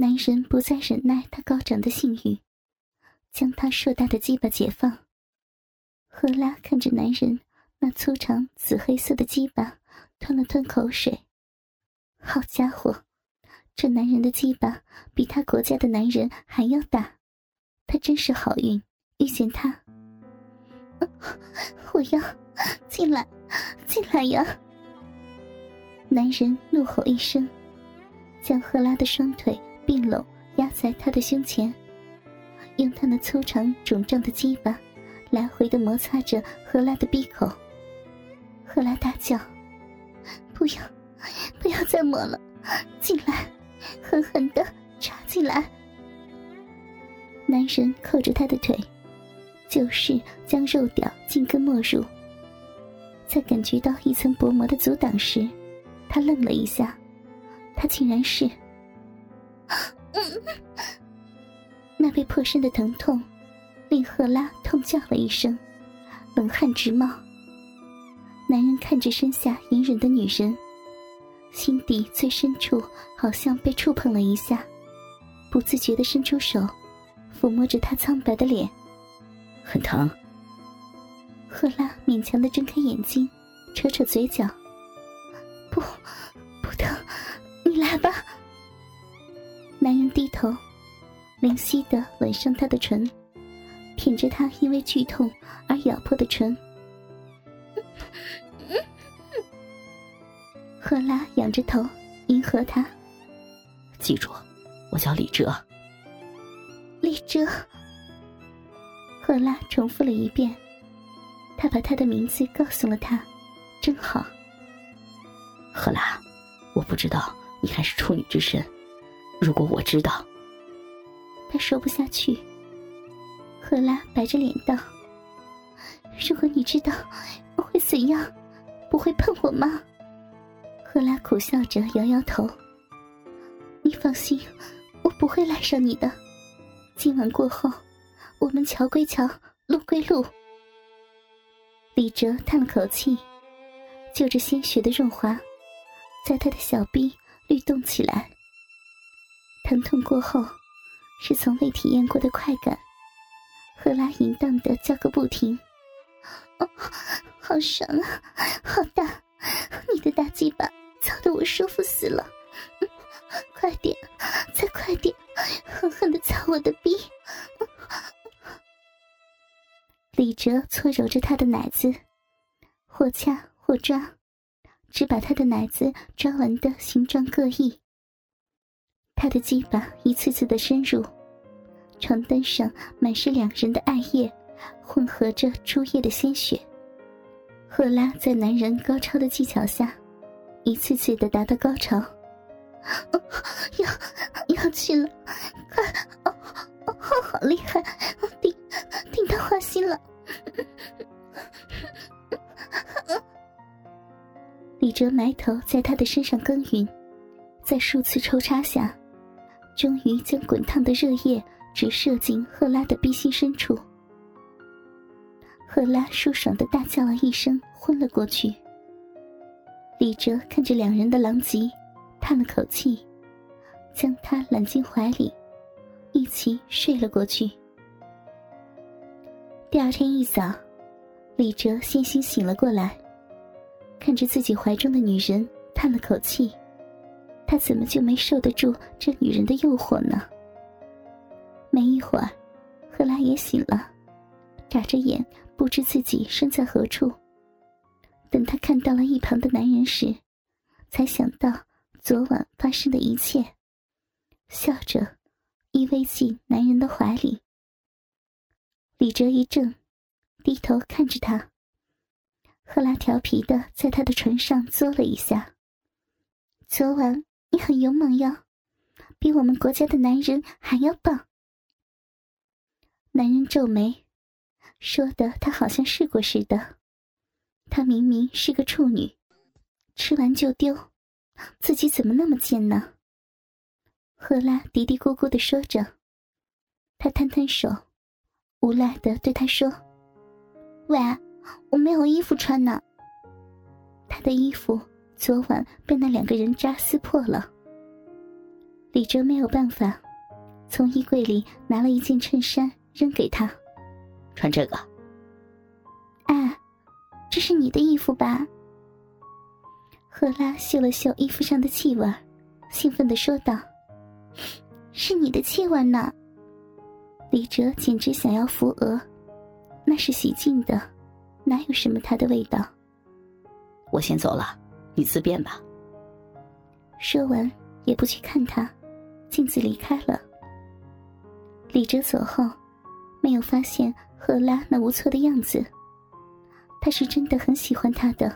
男人不再忍耐他高涨的性欲，将他硕大的鸡巴解放。赫拉看着男人那粗长紫黑色的鸡巴，吞了吞口水。好家伙，这男人的鸡巴比他国家的男人还要大，他真是好运遇见他。我要进来，进来呀！男人怒吼一声，将赫拉的双腿并拢压在他的胸前，用他那粗长肿胀的鸡巴来回的摩擦着赫拉的闭口。赫拉大叫：“不要，不要再摸了，进来，狠狠的插进来！”男人扣着他的腿。就是将肉屌尽根没入，在感觉到一层薄膜的阻挡时，他愣了一下，他竟然是…… 那被破身的疼痛，令赫拉痛叫了一声，冷汗直冒。男人看着身下隐忍的女人，心底最深处好像被触碰了一下，不自觉的伸出手，抚摸着她苍白的脸。很疼。赫拉勉强的睁开眼睛，扯扯嘴角。不，不疼，你来吧。男人低头，灵犀的吻上她的唇，舔着她因为剧痛而咬破的唇。赫拉仰着头，迎合他。记住，我叫李哲。李哲。赫拉重复了一遍，他把他的名字告诉了他，真好。赫拉，我不知道你还是处女之身，如果我知道，他说不下去。赫拉白着脸道：“如果你知道，会怎样？不会碰我吗？”赫拉苦笑着摇摇头：“你放心，我不会赖上你的。今晚过后。”我们桥归桥，路归路。李哲叹了口气，就着鲜血的润滑，在他的小臂律动起来。疼痛过后，是从未体验过的快感。赫拉淫荡的叫个不停：“哦，好爽啊，好大！你的大鸡巴操得我舒服死了！快点，再快点，狠狠的操我的逼！”李哲搓揉着他的奶子，或掐或抓，只把他的奶子抓完的形状各异。他的鸡巴一次次的深入，床单上满是两人的艾叶，混合着猪液的鲜血。赫拉在男人高超的技巧下，一次次的达到高潮。要要去了，快！哦哦，好厉害！顶顶到花心了。李哲埋头在他的身上耕耘，在数次抽插下，终于将滚烫的热液直射进赫拉的逼心深处。赫拉舒爽的大叫了一声，昏了过去。李哲看着两人的狼藉，叹了口气，将他揽进怀里，一起睡了过去。第二天一早，李哲先行醒了过来，看着自己怀中的女人，叹了口气。他怎么就没受得住这女人的诱惑呢？没一会儿，赫拉也醒了，眨着眼，不知自己身在何处。等他看到了一旁的男人时，才想到昨晚发生的一切，笑着依偎进男人的怀里。李哲一怔，低头看着他。赫拉调皮的在他的唇上嘬了一下。昨晚你很勇猛哟，比我们国家的男人还要棒。男人皱眉，说的他好像试过似的。他明明是个处女，吃完就丢，自己怎么那么贱呢？赫拉嘀嘀咕咕的说着，他摊摊手。无奈的对他说：“喂，我没有衣服穿呢。”他的衣服昨晚被那两个人渣撕破了。李哲没有办法，从衣柜里拿了一件衬衫扔给他，穿这个。哎，这是你的衣服吧？赫拉嗅了嗅衣服上的气味，兴奋的说道：“是你的气味呢！”李哲简直想要扶额，那是洗净的，哪有什么他的味道？我先走了，你自便吧。说完，也不去看他，径自离开了。李哲走后，没有发现赫拉那无措的样子。他是真的很喜欢他的，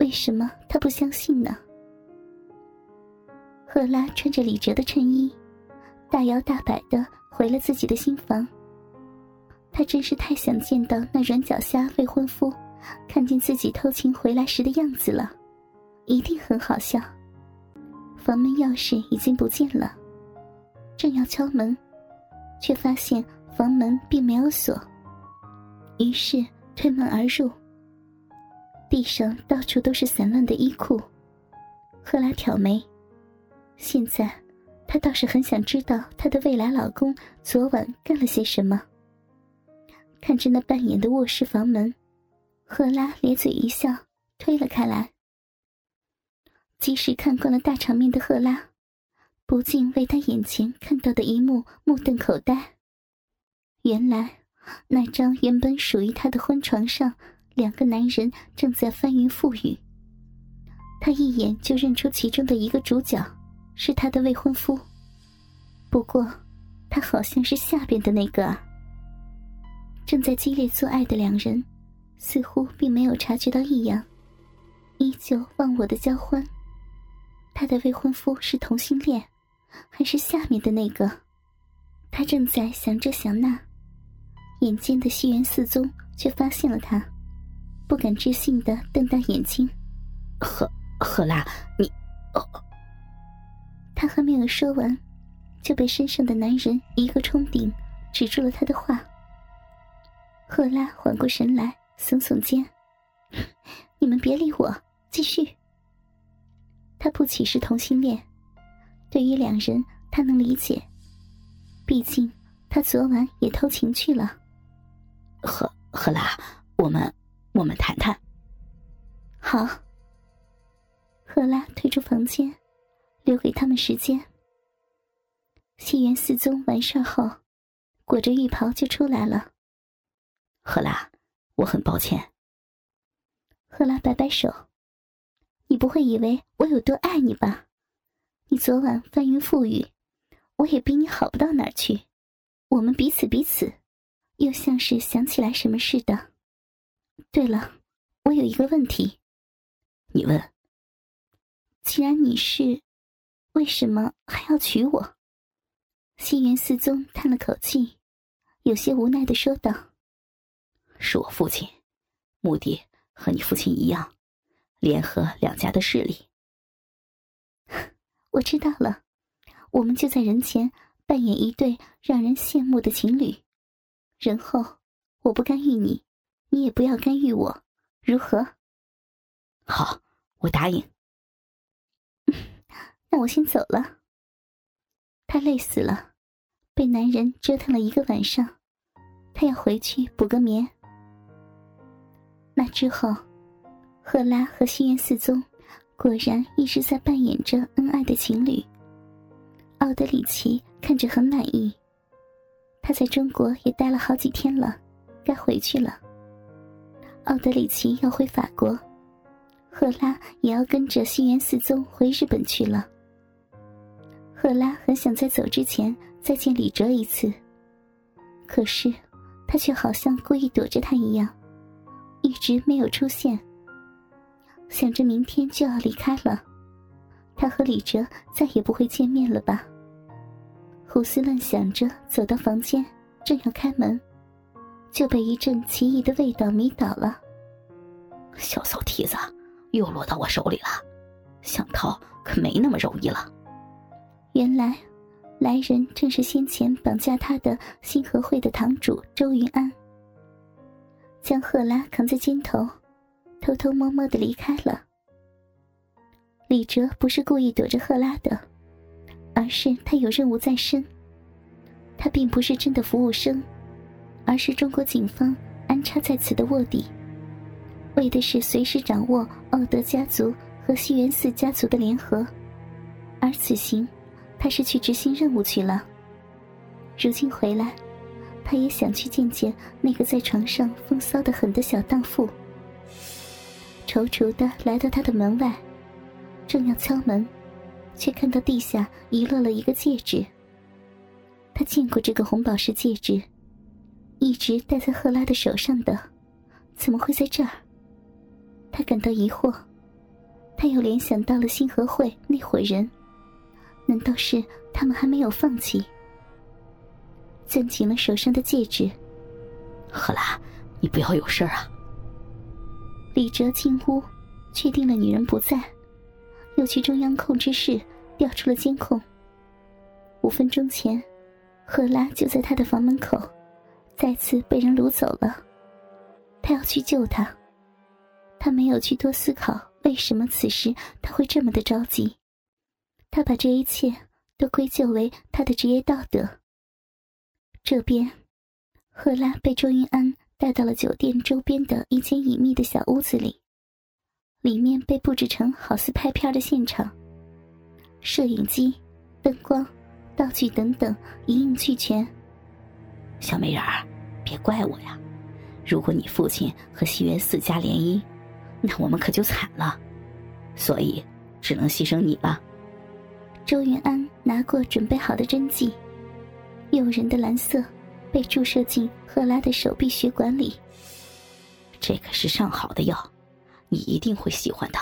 为什么他不相信呢？赫拉穿着李哲的衬衣，大摇大摆的回了自己的新房。他真是太想见到那软脚虾未婚夫。看见自己偷情回来时的样子了，一定很好笑。房门钥匙已经不见了，正要敲门，却发现房门并没有锁，于是推门而入。地上到处都是散乱的衣裤。赫拉挑眉，现在她倒是很想知道她的未来老公昨晚干了些什么。看着那半掩的卧室房门。赫拉咧嘴一笑，推了开来。即使看惯了大场面的赫拉，不禁为他眼前看到的一幕目瞪口呆。原来，那张原本属于他的婚床上，两个男人正在翻云覆雨。他一眼就认出其中的一个主角是他的未婚夫，不过，他好像是下边的那个啊。正在激烈做爱的两人。似乎并没有察觉到异样，依旧忘我的交欢。他的未婚夫是同性恋，还是下面的那个？他正在想这想那，眼尖的西园四宗却发现了他，不敢置信的瞪大眼睛：“赫赫拉，你……哦！”他还没有说完，就被身上的男人一个冲顶，止住了他的话。赫拉缓过神来。耸耸肩，你们别理我，继续。他不 chỉ 是同性恋，对于两人，他能理解。毕竟他昨晚也偷情去了。赫赫拉，我们我们谈谈。好。赫拉退出房间，留给他们时间。西园四宗完事后，裹着浴袍就出来了。赫拉。我很抱歉。赫拉摆摆手，你不会以为我有多爱你吧？你昨晚翻云覆雨，我也比你好不到哪儿去。我们彼此彼此，又像是想起来什么似的。对了，我有一个问题。你问。既然你是，为什么还要娶我？西园四宗叹了口气，有些无奈的说道。是我父亲，目的和你父亲一样，联合两家的势力。我知道了，我们就在人前扮演一对让人羡慕的情侣，人后我不干预你，你也不要干预我，如何？好，我答应。那我先走了。他累死了，被男人折腾了一个晚上，他要回去补个眠。那之后，赫拉和西园四宗果然一直在扮演着恩爱的情侣。奥德里奇看着很满意，他在中国也待了好几天了，该回去了。奥德里奇要回法国，赫拉也要跟着西园四宗回日本去了。赫拉很想在走之前再见李哲一次，可是他却好像故意躲着他一样。一直没有出现。想着明天就要离开了，他和李哲再也不会见面了吧？胡思乱想着，走到房间，正要开门，就被一阵奇异的味道迷倒了。小骚蹄子又落到我手里了，想逃可没那么容易了。原来，来人正是先前绑架他的星河会的堂主周云安。将赫拉扛在肩头，偷偷摸摸的离开了。李哲不是故意躲着赫拉的，而是他有任务在身。他并不是真的服务生，而是中国警方安插在此的卧底，为的是随时掌握奥德家族和西园寺家族的联合。而此行，他是去执行任务去了。如今回来，他也想去见见那个在床上风骚的很的小荡妇。踌躇的来到他的门外，正要敲门，却看到地下遗落了一个戒指。他见过这个红宝石戒指，一直戴在赫拉的手上的，怎么会在这儿？他感到疑惑，他又联想到了星河会那伙人。难道是他们还没有放弃？攥紧了手上的戒指。赫拉，你不要有事啊！李哲进屋，确定了女人不在，又去中央控制室调出了监控。五分钟前，赫拉就在他的房门口，再次被人掳走了。他要去救她。他没有去多思考为什么此时他会这么的着急。他把这一切都归咎为他的职业道德。这边，赫拉被周云安带到了酒店周边的一间隐秘的小屋子里，里面被布置成好似拍片的现场，摄影机、灯光、道具等等一应俱全。小美人儿，别怪我呀！如果你父亲和西园四家联姻，那我们可就惨了，所以只能牺牲你了。周云安拿过准备好的针剂，诱人的蓝色被注射进赫拉的手臂血管里。这可是上好的药，你一定会喜欢的。